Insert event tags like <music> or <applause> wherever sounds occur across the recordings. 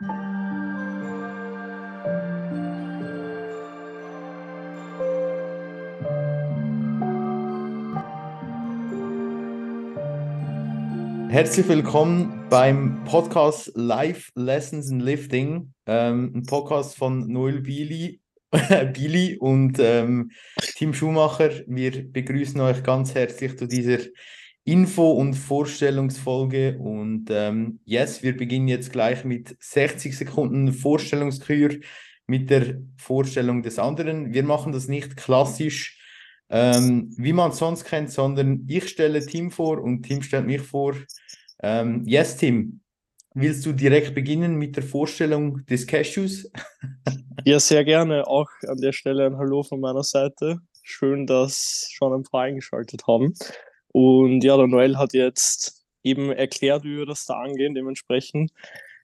Herzlich willkommen beim Podcast Live Lessons in Lifting, ähm, ein Podcast von Noel Bili, <laughs> Billy und ähm, Tim Schumacher. Wir begrüßen euch ganz herzlich zu dieser Info- und Vorstellungsfolge. Und ähm, yes, wir beginnen jetzt gleich mit 60 Sekunden Vorstellungskür mit der Vorstellung des anderen. Wir machen das nicht klassisch, ähm, wie man es sonst kennt, sondern ich stelle Tim vor und Tim stellt mich vor. Ähm, yes, Tim, willst du direkt beginnen mit der Vorstellung des Cashews? <laughs> ja, sehr gerne. Auch an der Stelle ein Hallo von meiner Seite. Schön, dass schon ein paar eingeschaltet haben. Und ja, der Noel hat jetzt eben erklärt, wie wir das da angehen. Dementsprechend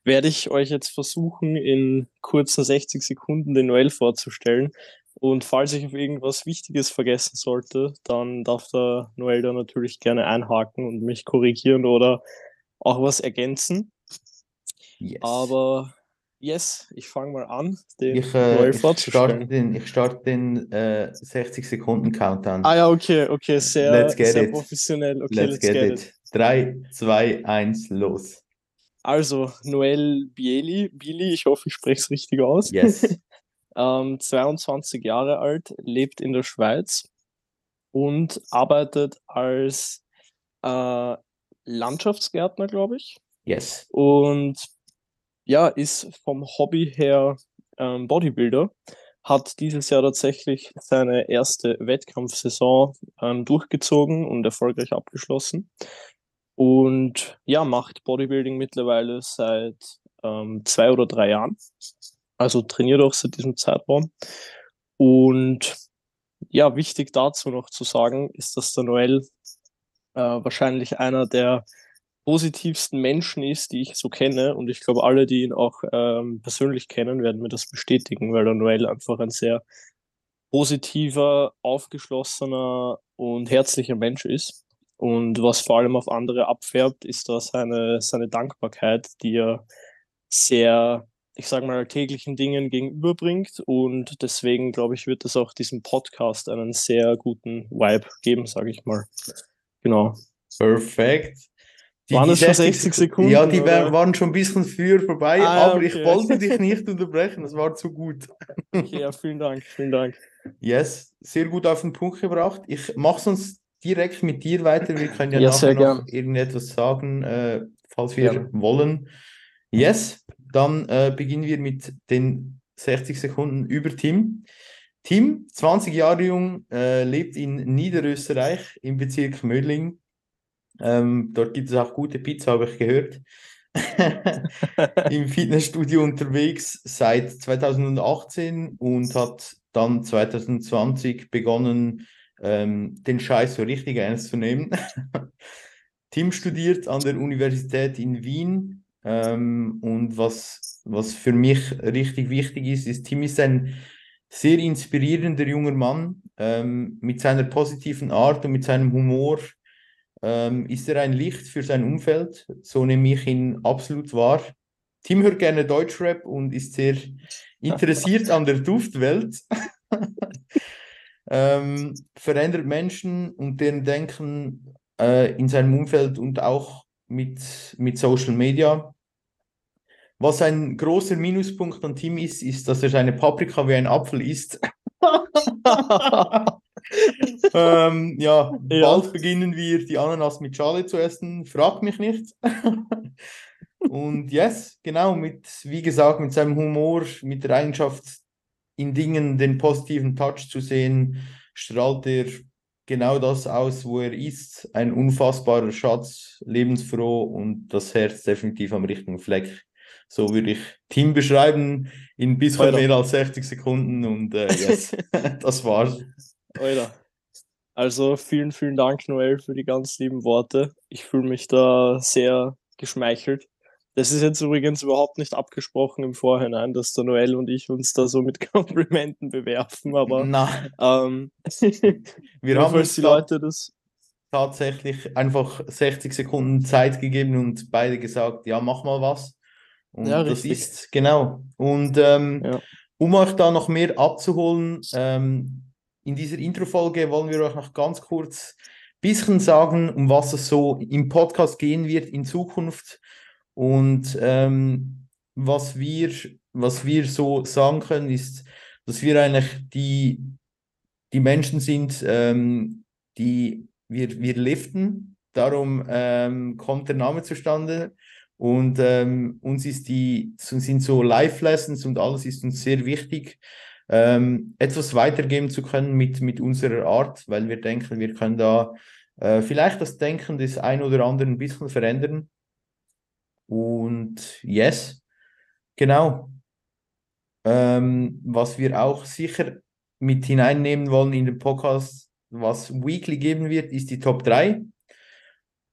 werde ich euch jetzt versuchen, in kurzen 60 Sekunden den Noel vorzustellen. Und falls ich auf irgendwas Wichtiges vergessen sollte, dann darf der Noel da natürlich gerne einhaken und mich korrigieren oder auch was ergänzen. Yes. Aber yes, ich fange mal an, den ich, äh, ich starte den, ich starte den äh, 60 Sekunden Countdown. Ah ja, okay, okay, sehr, let's get sehr it. professionell. Okay, let's, let's get, get, it. 3, 2, 1, los. Also, Noel Bieli, Billy, ich hoffe, ich spreche es richtig aus. Yes. <laughs> ähm, 22 Jahre alt, lebt in der Schweiz und arbeitet als äh, Landschaftsgärtner, glaube ich. Yes. Und ja, ist vom Hobby her ähm, Bodybuilder, hat dieses Jahr tatsächlich seine erste Wettkampfsaison ähm, durchgezogen und erfolgreich abgeschlossen. Und ja, macht Bodybuilding mittlerweile seit ähm, zwei oder drei Jahren. Also trainiert auch seit diesem Zeitraum. Und ja, wichtig dazu noch zu sagen, ist, dass der Noel äh, wahrscheinlich einer der positivsten Menschen ist, die ich so kenne. Und ich glaube, alle, die ihn auch ähm, persönlich kennen, werden mir das bestätigen, weil der Noel einfach ein sehr positiver, aufgeschlossener und herzlicher Mensch ist. Und was vor allem auf andere abfärbt, ist da seine, seine Dankbarkeit, die er sehr, ich sage mal, täglichen Dingen gegenüberbringt. Und deswegen, glaube ich, wird es auch diesem Podcast einen sehr guten Vibe geben, sage ich mal. Genau. Perfekt. Die, waren es schon 60 Sekunden? Ja, die oder? waren schon ein bisschen früher vorbei, ah, aber okay. ich wollte dich nicht unterbrechen, das war zu gut. <laughs> Okay, ja, vielen Dank, vielen Dank. Yes, sehr gut auf den Punkt gebracht. Ich mache sonst direkt mit dir weiter. Wir können ja, ja nachher noch gern. irgendetwas sagen, äh, falls wir ja. wollen. Yes, dann äh, beginnen wir mit den 60 Sekunden über Tim. Tim, 20 Jahre jung, äh, lebt in Niederösterreich im Bezirk Mödling. Ähm, dort gibt es auch gute Pizza, habe ich gehört. <laughs> Im Fitnessstudio unterwegs seit 2018 und hat dann 2020 begonnen, ähm, den Scheiß so richtig ernst zu nehmen. <laughs> Tim studiert an der Universität in Wien ähm, und was, was für mich richtig wichtig ist, ist, Tim ist ein sehr inspirierender junger Mann ähm, mit seiner positiven Art und mit seinem Humor. Ähm, ist er ein Licht für sein Umfeld? So nehme ich ihn absolut wahr. Tim hört gerne Deutschrap und ist sehr interessiert an der Duftwelt. <laughs> ähm, verändert Menschen und deren Denken äh, in seinem Umfeld und auch mit, mit Social Media. Was ein großer Minuspunkt an Tim ist, ist, dass er seine Paprika wie ein Apfel isst. <laughs> <laughs> <laughs> ähm, ja, ja, bald beginnen wir die Ananas mit Schale zu essen. Frag mich nicht. <laughs> Und yes, genau, mit, wie gesagt, mit seinem Humor, mit der Eigenschaft, in Dingen den positiven Touch zu sehen, strahlt er genau das aus, wo er ist. Ein unfassbarer Schatz, lebensfroh und das Herz definitiv am richtigen Fleck. So würde ich Team beschreiben in bisschen mehr als 60 Sekunden und äh, yes, <laughs> das war's. Alter. Also vielen, vielen Dank, Noel, für die ganz lieben Worte. Ich fühle mich da sehr geschmeichelt. Das ist jetzt übrigens überhaupt nicht abgesprochen im Vorhinein, dass der Noel und ich uns da so mit <laughs> Komplimenten bewerfen, aber ähm, <laughs> wir haben uns die Leute das tatsächlich einfach 60 Sekunden Zeit gegeben und beide gesagt, ja, mach mal was. Und ja, das ist, genau. Und ähm, ja. um euch da noch mehr abzuholen, ähm, in dieser Intro-Folge wollen wir euch noch ganz kurz ein bisschen sagen, um was es so im Podcast gehen wird in Zukunft und ähm, was, wir, was wir so sagen können, ist, dass wir eigentlich die, die Menschen sind, ähm, die wir, wir liften. Darum ähm, kommt der Name zustande. Und ähm, uns ist die, sind so Life-Lessons und alles ist uns sehr wichtig, ähm, etwas weitergeben zu können mit, mit unserer Art, weil wir denken, wir können da äh, vielleicht das Denken des einen oder anderen ein bisschen verändern. Und yes, genau. Ähm, was wir auch sicher mit hineinnehmen wollen in den Podcast, was weekly geben wird, ist die Top 3.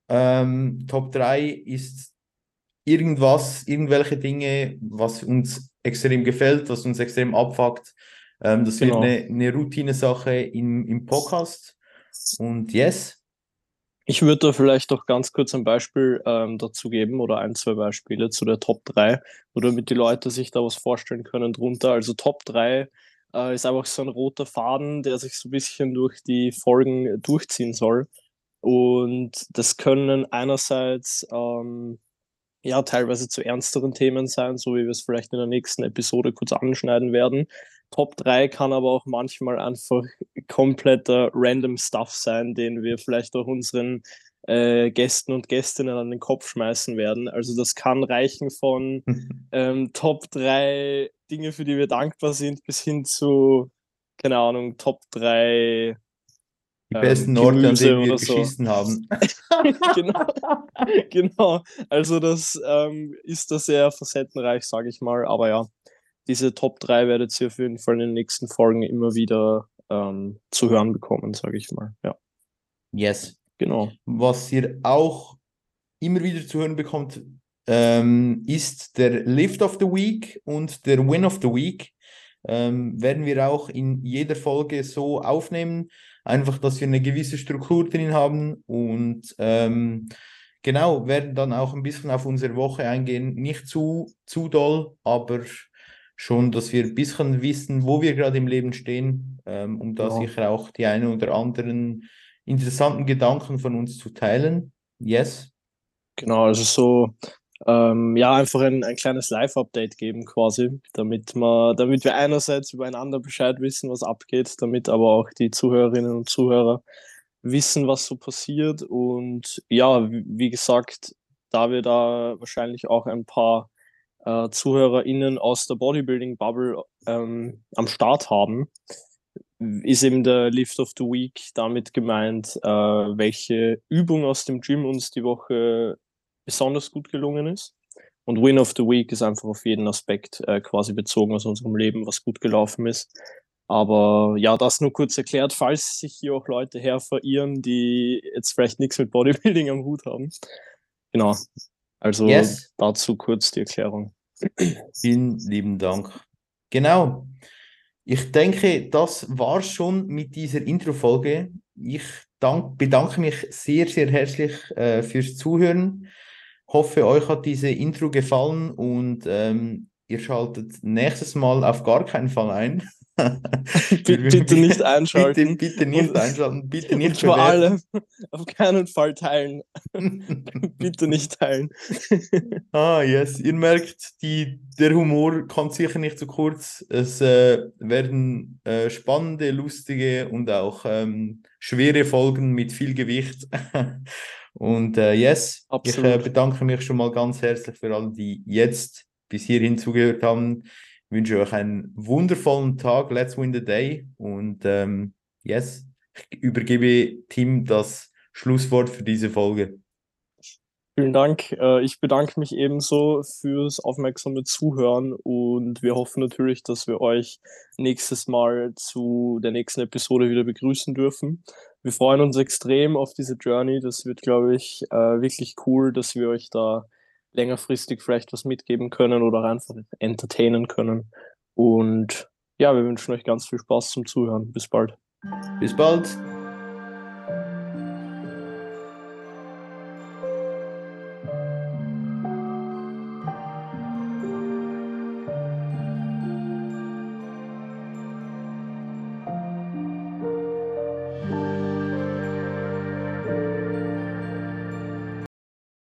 Ähm, Top 3 ist irgendwas, irgendwelche Dinge, was uns extrem gefällt, was uns extrem abfuckt. Ähm, das genau. wird eine, eine Routine-Sache im, im Podcast. Und yes. Ich würde da vielleicht doch ganz kurz ein Beispiel ähm, dazu geben oder ein, zwei Beispiele zu der Top 3, oder damit die Leute sich da was vorstellen können drunter. Also Top 3 äh, ist einfach so ein roter Faden, der sich so ein bisschen durch die Folgen durchziehen soll. Und das können einerseits ähm, ja teilweise zu ernsteren Themen sein, so wie wir es vielleicht in der nächsten Episode kurz anschneiden werden. Top 3 kann aber auch manchmal einfach <laughs> kompletter random Stuff sein, den wir vielleicht auch unseren äh, Gästen und Gästinnen an den Kopf schmeißen werden. Also das kann reichen von <laughs> ähm, Top 3 Dinge, für die wir dankbar sind, bis hin zu, keine Ahnung, Top 3 die besten ähm, an denen wir so. geschissen haben. <laughs> genau. genau. Also das ähm, ist da sehr facettenreich, sage ich mal. Aber ja, diese Top 3 werdet ihr auf jeden Fall in den nächsten Folgen immer wieder ähm, zu hören bekommen, sage ich mal. Ja. Yes. Genau. Was ihr auch immer wieder zu hören bekommt, ähm, ist der Lift of the Week und der Win of the Week. Ähm, werden wir auch in jeder Folge so aufnehmen, einfach, dass wir eine gewisse Struktur drin haben und ähm, genau, werden dann auch ein bisschen auf unsere Woche eingehen. Nicht zu, zu doll, aber schon, dass wir ein bisschen wissen, wo wir gerade im Leben stehen, ähm, um da ja. sicher auch die einen oder anderen interessanten Gedanken von uns zu teilen. Yes. Genau, also so ähm, ja, einfach ein, ein kleines Live-Update geben quasi, damit, man, damit wir einerseits übereinander Bescheid wissen, was abgeht, damit aber auch die Zuhörerinnen und Zuhörer wissen, was so passiert. Und ja, wie, gesagt, da wir da wahrscheinlich auch ein paar äh, ZuhörerInnen aus der Bodybuilding-Bubble ähm, am Start haben, ist eben der Lift of the Week damit gemeint, äh, welche Übung aus dem Gym uns die Woche besonders gut gelungen ist. Und Win of the Week ist einfach auf jeden Aspekt äh, quasi bezogen aus unserem Leben, was gut gelaufen ist. Aber ja, das nur kurz erklärt, falls sich hier auch Leute her verirren, die jetzt vielleicht nichts mit Bodybuilding am Hut haben. Genau. Also yes. dazu kurz die Erklärung. Vielen lieben Dank. Genau. Ich denke, das war schon mit dieser Intro-Folge. Ich dank, bedanke mich sehr, sehr herzlich äh, fürs Zuhören hoffe, euch hat diese Intro gefallen und ähm, ihr schaltet nächstes Mal auf gar keinen Fall ein. <laughs> bitte nicht einschalten. Bitte, bitte nicht <laughs> einschalten, bitte nicht und vor allem auf keinen Fall teilen. <laughs> bitte nicht teilen. ah, yes. Ihr merkt, die, der Humor kommt sicher nicht zu kurz. Es äh, werden äh, spannende, lustige und auch ähm, schwere Folgen mit viel Gewicht. Und äh, yes, Absolut. ich äh, bedanke mich schon mal ganz herzlich für alle, die jetzt bis hierhin zugehört haben. Ich wünsche euch einen wundervollen Tag. Let's win the day. Und ähm, yes, ich übergebe Tim das Schlusswort für diese Folge. Vielen Dank. Äh, ich bedanke mich ebenso fürs aufmerksame Zuhören und wir hoffen natürlich, dass wir euch nächstes Mal zu der nächsten Episode wieder begrüßen dürfen. Wir freuen uns extrem auf diese Journey. Das wird, glaube ich, äh, wirklich cool, dass wir euch da längerfristig vielleicht was mitgeben können oder einfach entertainen können. Und ja, wir wünschen euch ganz viel Spaß zum Zuhören. Bis bald. Bis bald.